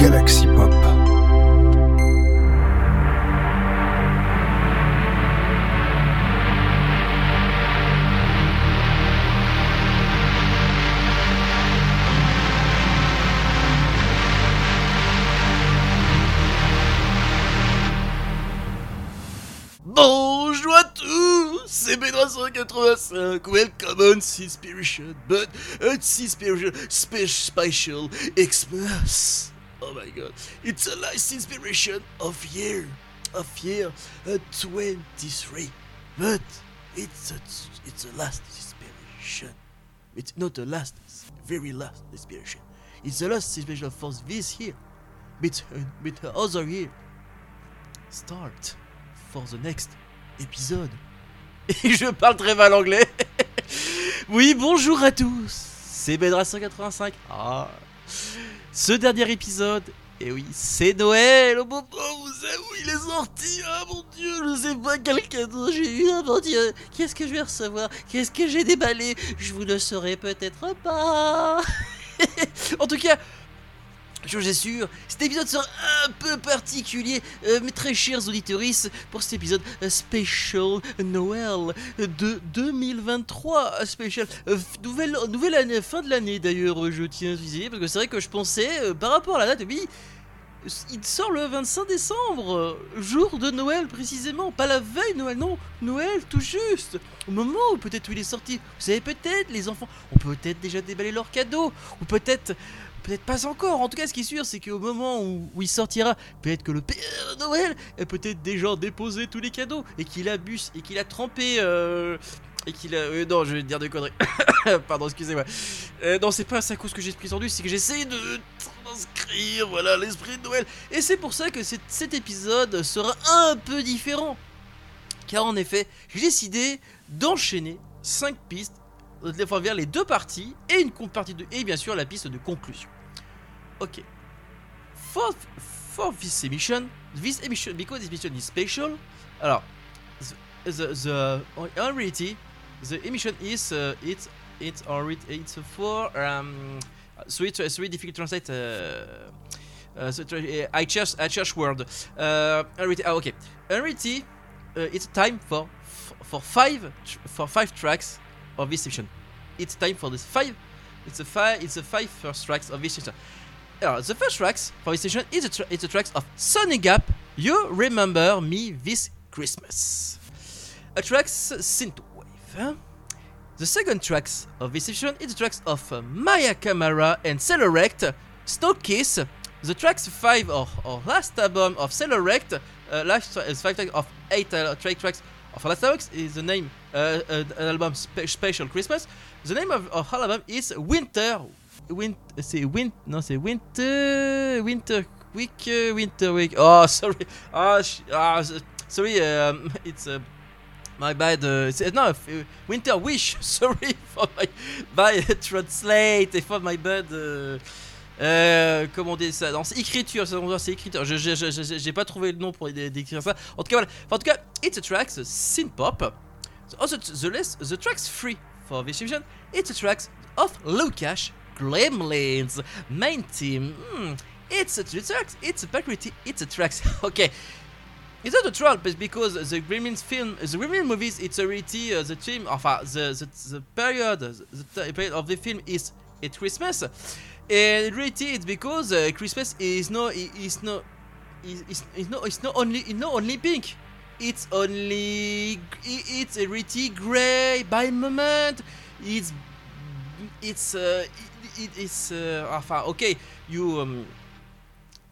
Galaxy Pop. Bonjour à tous, c'est B385. Welcome on Inspiration, but it's Inspiration spe- Special Xmas. Oh my god, it's the last inspiration of year, of year uh, 23. But it's a, it's the last inspiration. It's not the last, very last inspiration. It's the last inspiration for this year. But, uh, other year start for the next épisode. Et je parle très mal anglais. oui, bonjour à tous. C'est Bedra 185. Ah. Ce dernier épisode, et oui, c'est Noël. Au moment où où il est sorti. Ah mon dieu, je sais pas quel cadeau j'ai eu. Ah mon dieu, qu'est-ce que je vais recevoir? Qu'est-ce que j'ai déballé? Je vous le saurai peut-être pas. en tout cas, Chose est sûre, cet épisode sera un peu particulier, euh, mes très chers auditoris, pour cet épisode euh, Special Noël de 2023. euh, Special, f- nouvelle, nouvelle année, fin de l'année d'ailleurs, je tiens à préciser, parce que c'est vrai que je pensais, par rapport à la date, oui, il sort le 25 décembre, jour de Noël précisément, pas la veille Noël, non, Noël tout juste, au moment où peut-être il est sorti. Vous savez peut-être, les enfants ont peut-être déjà déballé leurs cadeaux, ou peut-être Peut-être pas encore. En tout cas, ce qui est sûr, c'est qu'au moment où, il sortira, peut-être que le Père Noël a peut-être déjà déposé tous les cadeaux et qu'il a bu et qu'il a trempé. euh, et qu'il a. euh, non, je vais dire des conneries. Pardon, excusez-moi. Euh, non, c'est pas ça cause que j'ai pris entendu, c'est que j'essaie de transcrire, voilà, l'esprit de Noël. Et c'est pour ça que cet, épisode sera un peu différent. Car en effet, j'ai décidé d'enchaîner 5 pistes vers les deux parties et une partie de et bien sûr la piste de conclusion. Ok. For, for this emission, this emission because this mission is special. Alors, the the, the in reality, the emission is uh, it's it's already it's for um so it's, it's really difficult to translate. Uh, uh, so tra- I just I just word. Uh, oh, okay. In uh, it's time for for five for five tracks of this section. It's time for this five. It's a five. It's a five first tracks of this section. Alors, the first tracks for this section is the, it's a tracks of Sunny Gap. You remember me this Christmas. A tracks synthwave. Huh? The second tracks of this section is the tracks of uh, Maya Camara and Celerect, Snow Kiss. The tracks five of our last album of Celerect, uh, last is five tracks of eight uh, track tracks of last album is the name uh, uh, album spe- special Christmas. The name of our album is Winter. Win c'est win non c'est Winter Winter Week Winter Week. Oh sorry. Ah s- sorry. Um, it's uh, my bad. Uh, no, f- uh, Winter Wish. Sorry for my my translate et for my bad. Uh, euh, comment on dit ça c'est écriture, c'est écriture. Je- J'ai pas trouvé le nom pour dé- décrire ça. En tout cas, voilà. En tout cas, it's a track, the synth pop. Also, the list, the tracks free for this. It's a tracks of Lukash Gremlins main team. Hmm, It's a tracks. It's a priority. It's a tracks. okay. It's not a troll, but because the Gremlins film, the Gremlins movies, it's already uh, the team, enfin, the, the, the period, the, the period of the film is at Christmas. And in reality, it's because uh, Christmas is no, is no, is, is, is no, it's not only, it's not only pink. It's only, it's a really grey by moment. It's, it's, uh, it, it- it's, uh, enfin, okay, you, um,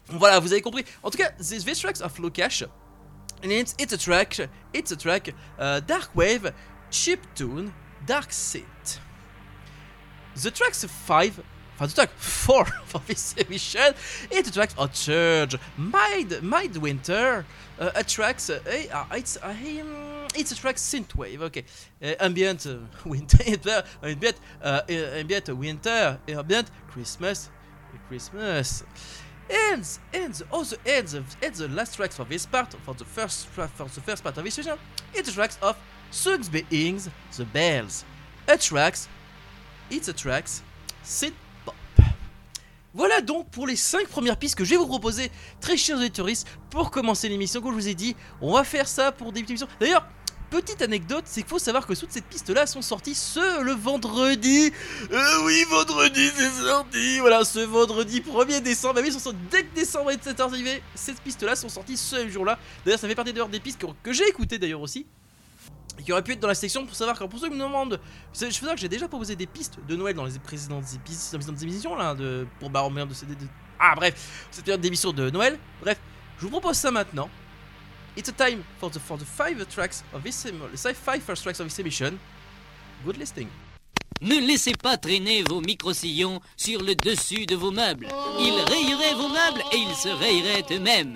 voilà, vous avez compris. En tout cas, this, this tracks of Lukash. And it's, it's a track, it's a track, uh, Dark Wave, Chip Tune, Dark Synth. The tracks 5, track 4 for this emission, it's a track of Church, Mild, Mild Winter, uh, a tracks, uh, eh, uh, it's, uh, it's a track Synthwave, okay, uh, ambient uh, winter, ambient, uh, uh, ambient winter, ambient Christmas, Christmas. And and other and the, and the last tracks for this part for the first for the first part of this session, it's tracks of Sugs Beings the Bells. A tracks, it's a tracks synth. Voilà donc pour les 5 premières pistes que je vais vous proposer, très chers auditeurs, pour commencer l'émission. Comme je vous ai dit, on va faire ça pour débuter l'émission. D'ailleurs, petite anecdote, c'est qu'il faut savoir que toutes ces pistes-là sont sorties ce le vendredi. Euh, oui, vendredi, c'est sorti. Voilà, ce vendredi 1er décembre. Bah oui, sont sortis dès que décembre est arrivé. Ces pistes-là sont sorties ce jour-là. D'ailleurs, ça fait partie d'ailleurs des pistes que j'ai écoutées d'ailleurs aussi qui aurait pu être dans la section pour savoir, quand pour ceux qui me demandent, je veux dire que j'ai déjà proposé des pistes de Noël dans les précédentes, émissions là, de, pour Baromètre de, CD. Ah bref, cette période d'émission de Noël. Bref, je vous propose ça maintenant. It's a time for the, for the five tracks of this, the five first tracks of this emission. Good listening. Ne laissez pas traîner vos micro-sillons sur le dessus de vos meubles. Ils rayeraient vos meubles et ils se rayeraient eux-mêmes.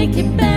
take it back.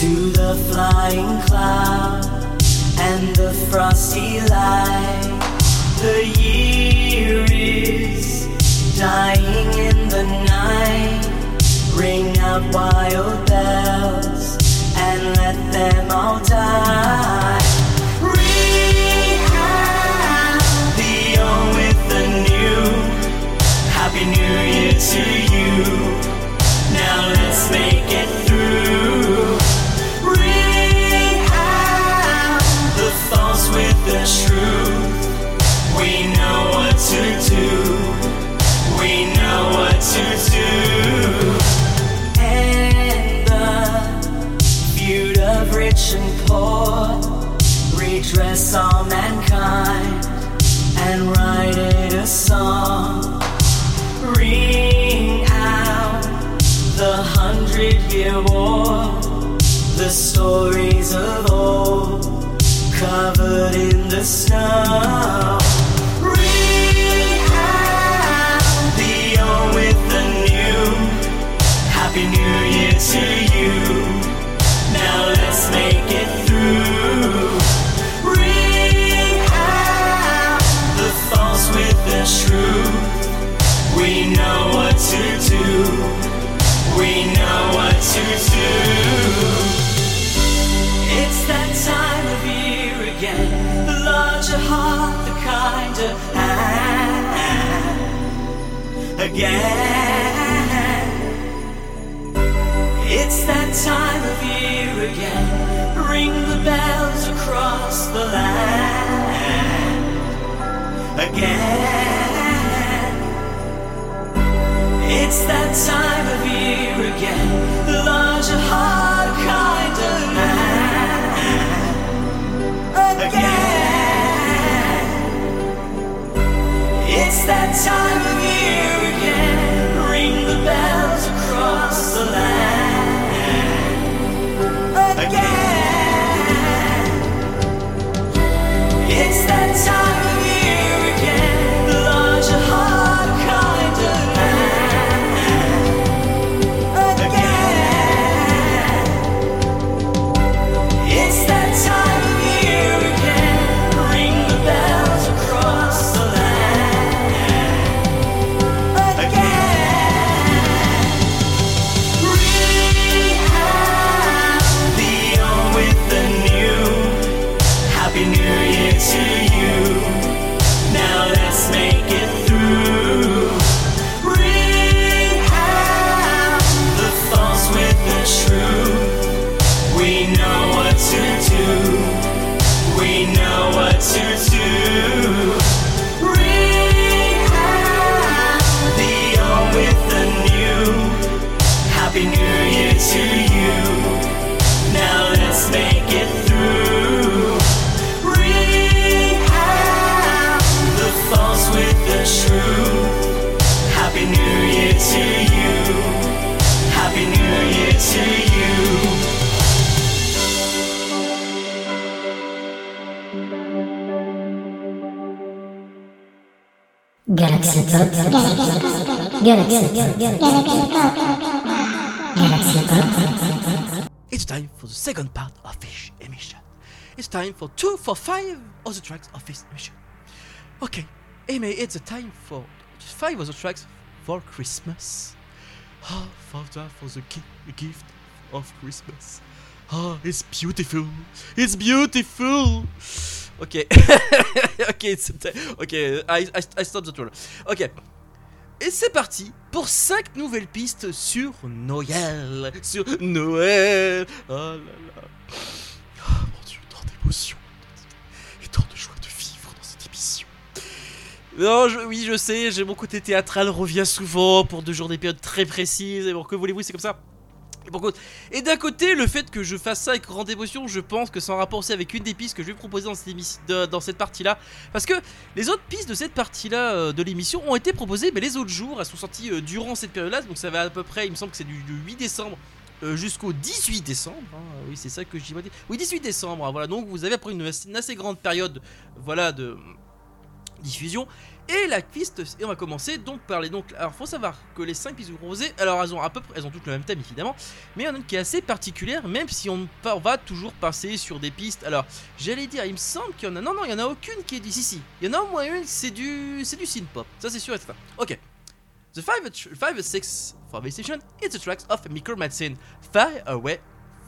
Flying cloud and the frosty light. The year is dying in the night. Ring out wild bells and let them all die. Ring out the with the new. Happy New Year to you. Redress all mankind and write it a song. Ring out the hundred year war, the stories of old covered in the snow. Ring out the old with the new. Happy New Year to you. Now let's make it through. Truth. We know what to do. We know what to do. It's that time of year again. The larger heart, the kinder hand. Again. It's that time of year again. Ring the bells across the land. Again. It's that time of year again. The larger heart, kinder man. Again. It's that time of year again. Ring the bells across the land. Again. It's that time to you. Happy New Year to you. Galaxy Pop. Galaxy Galaxy Pop. It's time for the second part of this emission. It's time for two for five other tracks of this emission. Okay, Amy, it's the time for five other tracks for Christmas. Ah, Father, for the gi- the gift of Christmas. Ah, it's beautiful. It's beautiful. Okay, it's okay. I, I, I stop the troll. Ok. Et c'est parti pour 5 nouvelles pistes sur Noël. Sur Noël. Oh là là. Oh mon dieu, tant d'émotions. Et tant de joie Non, je- oui, je sais, j'ai mon côté théâtral revient souvent pour deux jours des périodes très précises. Et bon, que voulez-vous, c'est comme ça. Et, et d'un côté, le fait que je fasse ça avec grande émotion, je pense que c'est en rapport aussi avec une des pistes que je vais proposer dans cette, dans cette partie-là. Parce que les autres pistes de cette partie-là euh, de l'émission ont été proposées, mais les autres jours, elles sont sorties euh, durant cette période-là. Donc ça va à peu près, il me semble que c'est du, du 8 décembre euh, jusqu'au 18 décembre. hein. Oui, c'est ça que j'ai dit. Oui, 18 décembre. hein, Voilà, donc vous avez après une, une assez grande période, voilà, de diffusion. Et la piste, et on va commencer donc par les donc. Alors faut savoir que les 5 pistes proposez, alors elles ont à peu près, elles ont toutes le même thème évidemment, mais il y en a une qui est assez particulière, même si on, va toujours passer sur des pistes. Alors j'allais dire, il me semble qu'il y en a, non non, il y en a aucune qui est du si. Il y en a au moins une, c'est du, c'est du synth pop. Ça c'est sûr et certain. Ok. The 5 five, 6 for this station is the tracks of Micro Madsen, Far Away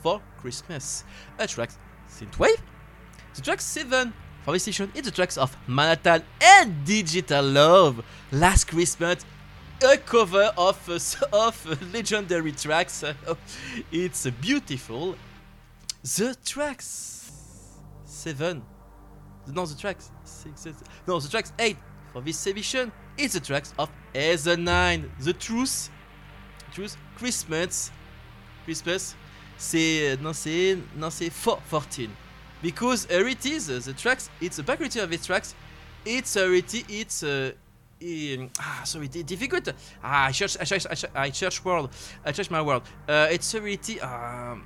for Christmas. A track synthwave. The track 7 for this station is the tracks of Manhattan and Digital Love. Last Christmas, a cover of legendary tracks. it's beautiful. The tracks 7. No, the tracks 6. No, the tracks 8 for this edition is the tracks of Ether 9. The Truth. Truth. Christmas. Christmas. C'est. Non, c'est. Non, c'est 4, 14. Because uh, it is uh, the tracks, it's the background of the tracks, it's already, it's. Uh, in, ah, sorry, di- difficult. Ah, I search, I search, I search, I search word, I search my word. Uh, it's already. Um,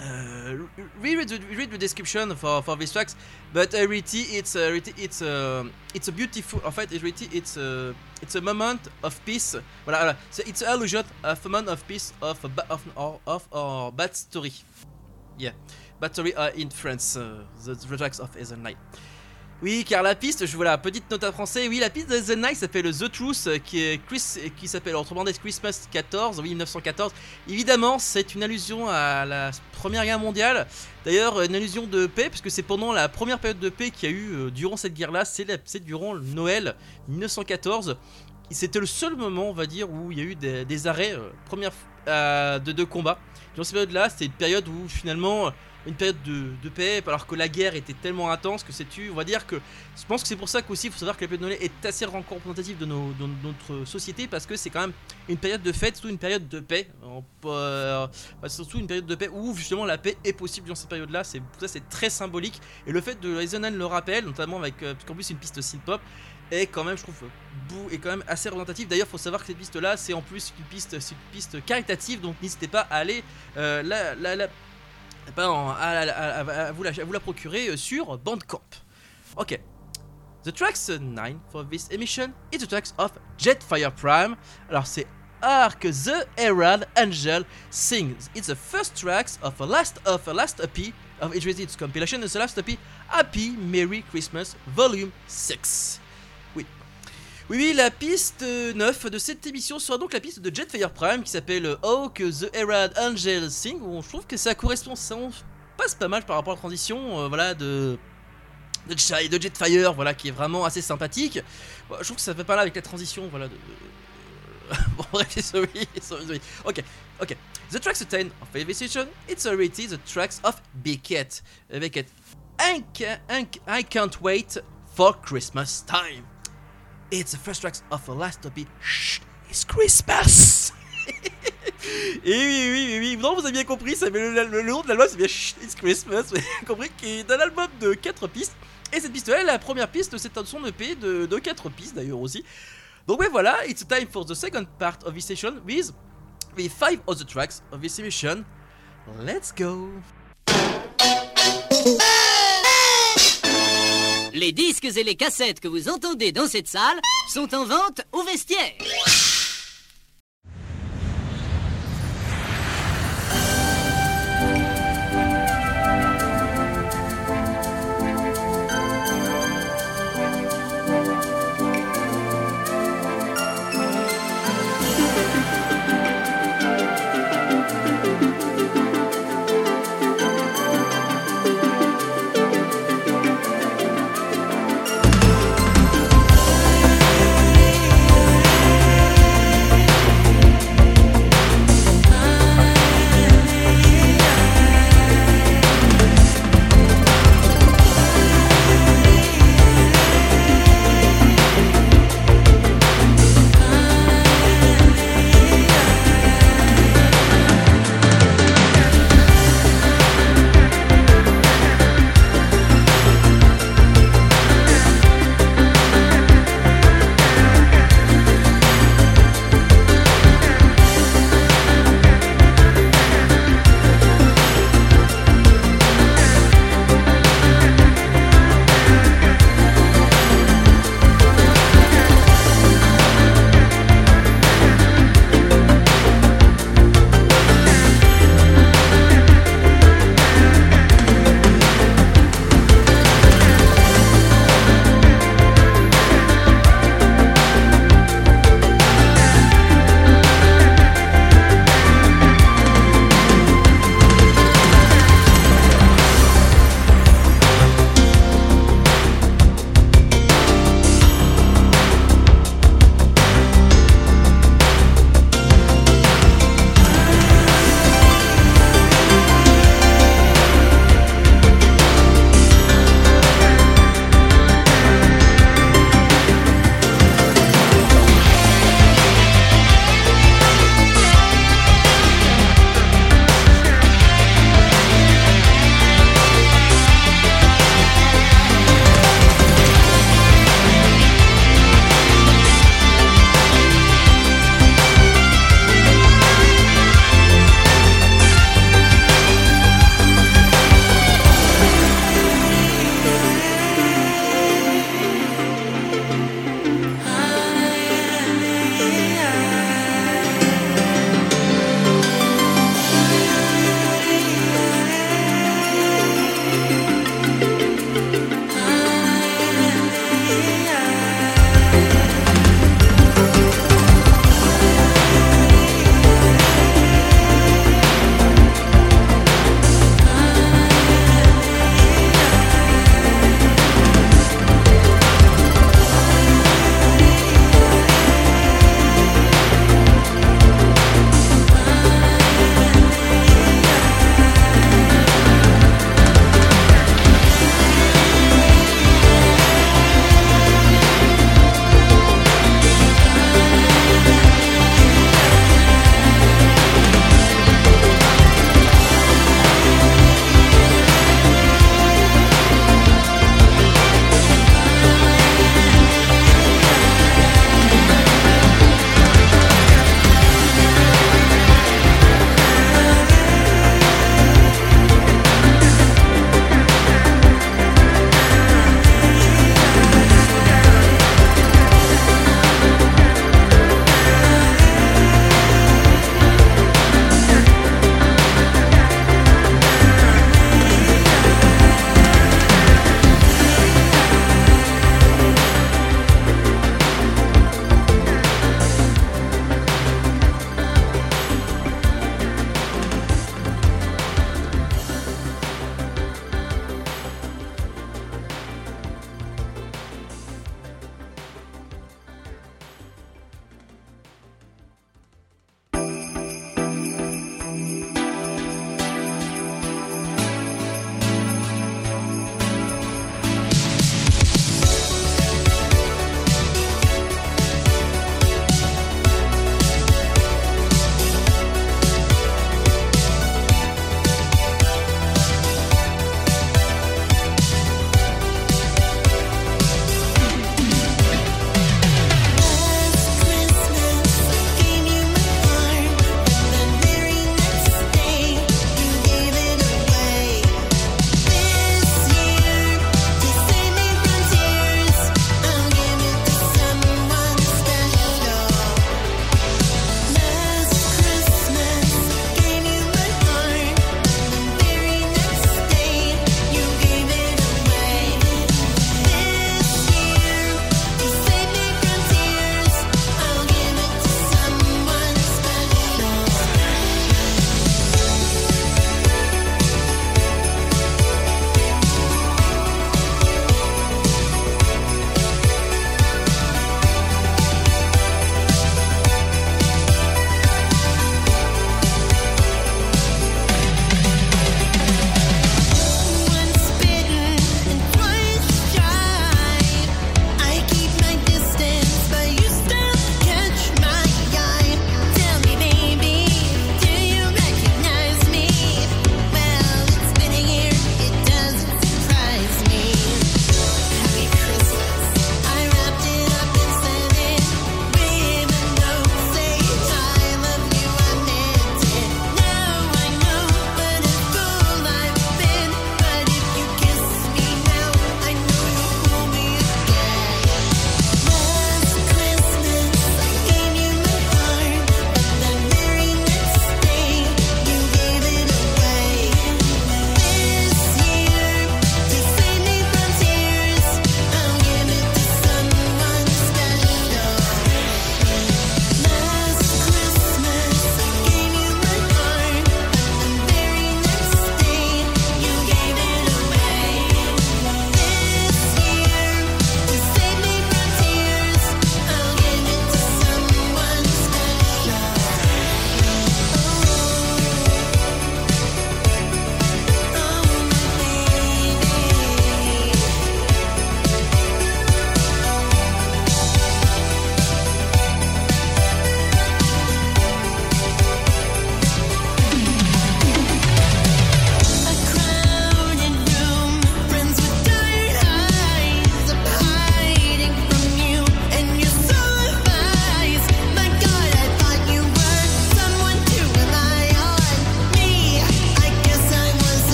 uh, re- read the, read the description for, for these tracks, but uh, really it's uh, really it's uh, it's a beautiful. En fait, really it's a it's a moment of peace. Voilà. So it's an allusion of a moment of peace of a of of, of our bad story. Yeah, bad story uh, in France. Uh, the, tracks of Ether Night. Oui, car la piste, je voilà, petite note à français. Oui, la piste de The Night s'appelle The Truth, euh, qui est Chris, qui s'appelle autrement dit Christmas 14, oui 1914. Évidemment, c'est une allusion à la Première Guerre mondiale. D'ailleurs, une allusion de paix, puisque c'est pendant la première période de paix qu'il y a eu euh, durant cette guerre-là. C'est la- durant Noël 1914. Et C'était le seul moment, on va dire, où il y a eu des, arrêts euh, première, euh, de, de combat. Dans cette période-là, c'était une période où finalement une période de, paix, alors que la guerre était tellement intense que c'est tu, on va dire que je pense que c'est pour ça qu'aussi il faut savoir que la période de Noël est assez représentative de, notre société parce que c'est quand même une période de fête, surtout une période de paix, euh, surtout une période de paix où justement la paix est possible dans cette période-là. C'est pour ça c'est très symbolique et le fait de Eisenhower le rappelle, notamment avec euh, parce qu'en plus une piste synth-pop est quand même je trouve bou est quand même assez représentative. D'ailleurs faut savoir que cette piste là c'est en plus une piste une piste caritative donc n'hésitez pas à aller euh, pas en- à, vous la, vous euh, sur Bandcamp. Ok. The tracks 9 for this emission is the tracks of Jetfire Prime. Alors c'est Arc the Herald Angel sings. It's the first tracks of a last of a last EP of its compilation. It's the last EP Happy Merry Christmas Volume 6. Oui. Oui, la piste euh, 9 de cette émission sera donc la piste de Jetfire Prime qui s'appelle euh, Hawk the Herald Angel Sing. Où je trouve que ça correspond, ça passe pas mal par rapport à la transition, euh, voilà, de de, de Jetfire, voilà, qui est vraiment assez sympathique. Je trouve que ça fait pas là avec la transition, voilà. De... bon, bref, sorry, sorry. Ok, ok. The tracks 10 of Station, it's already the tracks of Beckett. Ca- I can't wait for Christmas time. It's the first tracks of the last topic. Shh, it's Christmas. Et oui, oui, oui, oui, non, vous avez bien compris, ça, le, le- le nom de l'album c'est bien Shh, It's Christmas. Vous avez compris qu'il est un album de 4 pistes. Et cette piste-là, la première piste, c'est un son EP de, de 4 pistes d'ailleurs aussi. Donc ouais, voilà, it's time for the second part of this session with the 5 other tracks of this emission. Let's go. Les disques et les cassettes que vous entendez dans cette salle sont en vente au vestiaire.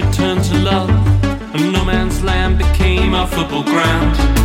hatred to love, and no man's land became our football ground.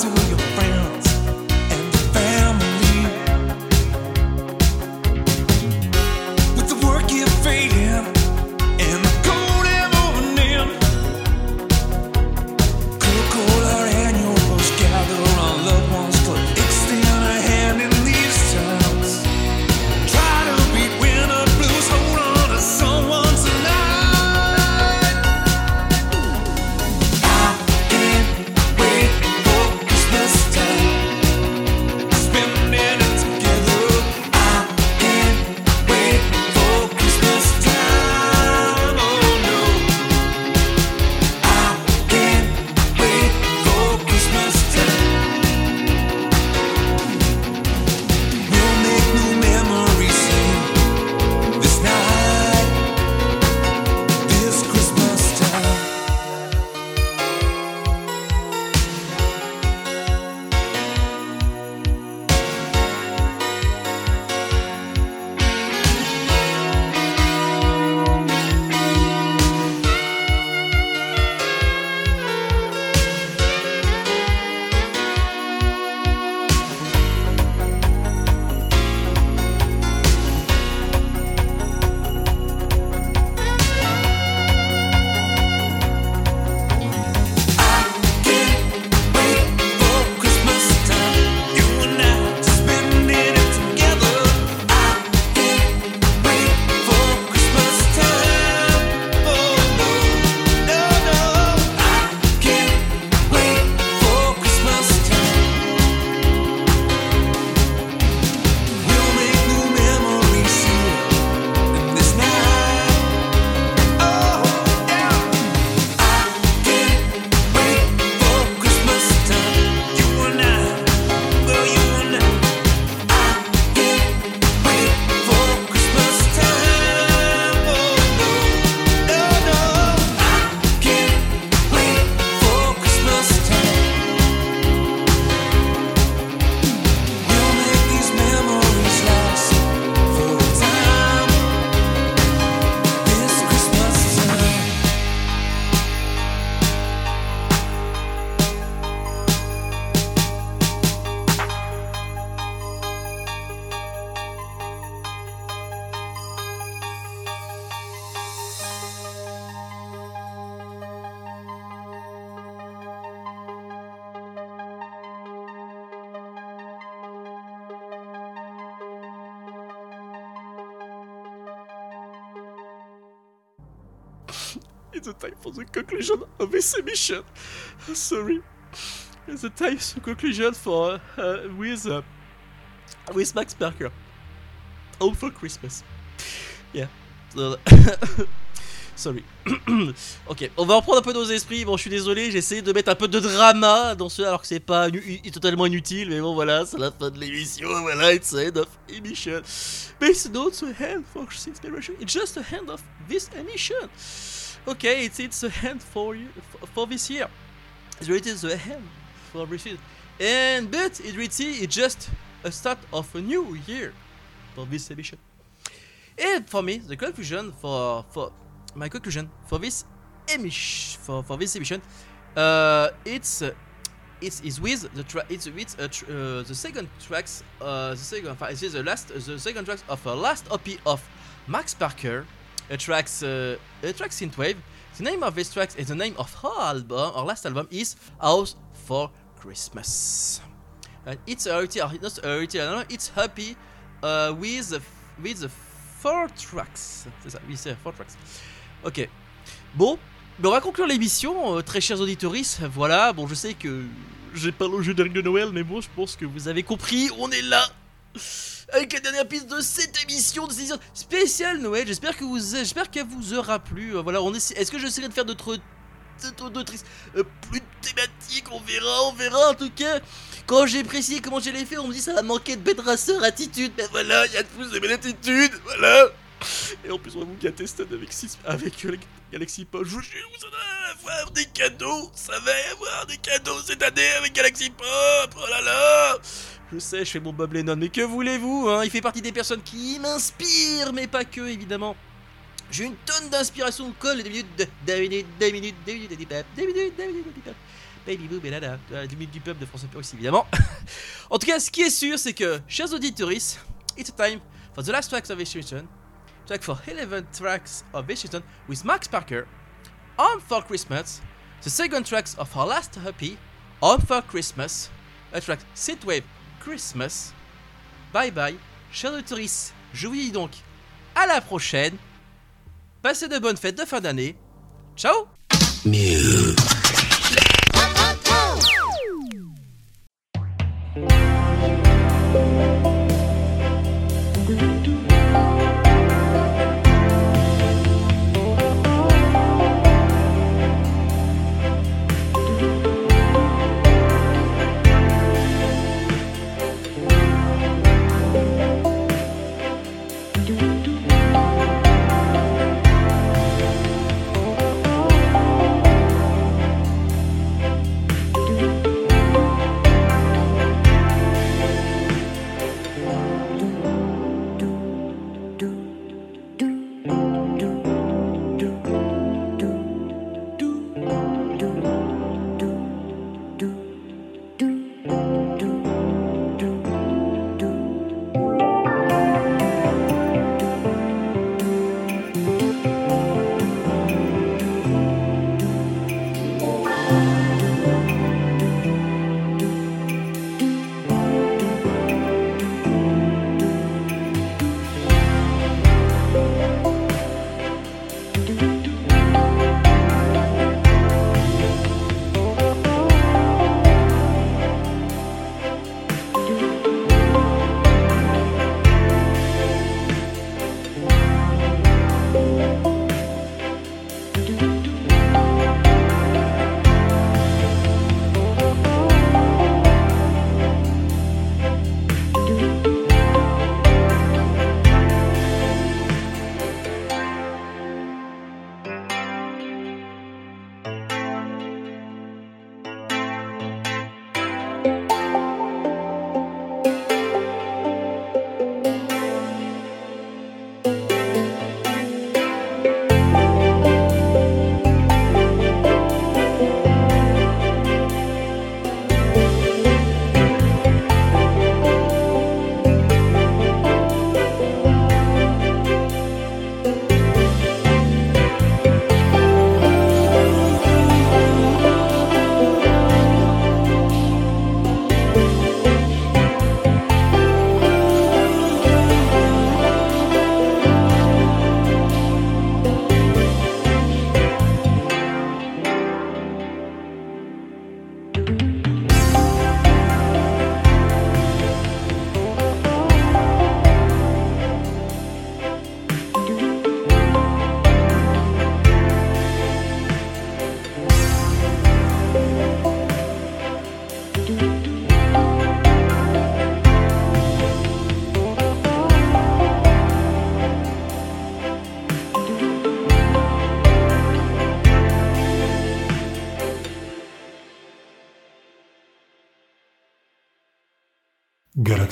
To your time for the conclusion of this emission. Sorry. A time for conclusion for uh, with uh, with Max Parker. All for Christmas. Yeah. So- Sorry. ok, on va reprendre un peu nos esprits. Bon, je suis désolé, j'ai essayé de mettre un peu de drama dans ce alors que c'est pas totalement inutile, mais bon, voilà, c'est la fin de l'émission. Voilà, it's the end of emission. But it's not the end for inspiration, it's just the end of this emission. Okay, it's it's the end for you for, this year. It's really the end for this year. And but it really it's just a start of a new year for this edition. And for me, the conclusion for for my conclusion for this emission for, for this emission Uh, it's uh, it's is with the tra- it's with uh, tr- uh, the second tracks uh, the second enfin, it's the last the second tracks of a last OP of Max Parker a tracks uh, synthwave. The name of this track is the name of her album. Our last album is House for Christmas. And it's or not a rarity, I don't know, it's happy uh, with with four tracks. C'est ça, oui, c'est four tracks. Ok. Bon, on va conclure l'émission, euh, très chers auditoristes. Voilà, bon, je sais que j'ai pas le de de Noël, mais bon, je pense que vous avez compris, on est là avec la dernière piste de cette émission, de cette émission spéciale Noël. J'espère que vous, j'espère qu'elle vous aura plu. Euh, voilà, on essaie- Est-ce que j'essaierai de faire d'autres, d'autres, euh, plus thématiques? On verra, on verra. En tout cas, quand j'ai précisé comment j'allais faire, on me dit ça va manquer de Bedrasseur attitude. Ben voilà, il y a de plus de belle attitude, voilà. Et en plus, on va vous gâter cette avec, avec euh, Galaxy Pop. Je vous jure, vous allez avoir des cadeaux. Ça va avoir des cadeaux cette année avec Galaxy Pop. Oh là là. Je sais, je fais mon Bob Lennon, mais que voulez-vous hein? Il fait partie des personnes qui m'inspirent, mais pas que, évidemment. J'ai une tonne d'inspiration au col, des minutes, de- deux minutes, deux minutes, deux minutes, deux minutes, deux minutes, Deux minutes du peuple de aussi, évidemment. en tout cas, ce qui est sûr, c'est que, chers auditeurs, it's time for the last tracks of Washington. Track for 11 tracks of Washington with Max Parker. On for Christmas. The second tracks of our last happy. On for Christmas. A track Synthwave Christmas. Bye bye, chers auditeurs. Je vous dis donc à la prochaine. Passez de bonnes fêtes de fin d'année. Ciao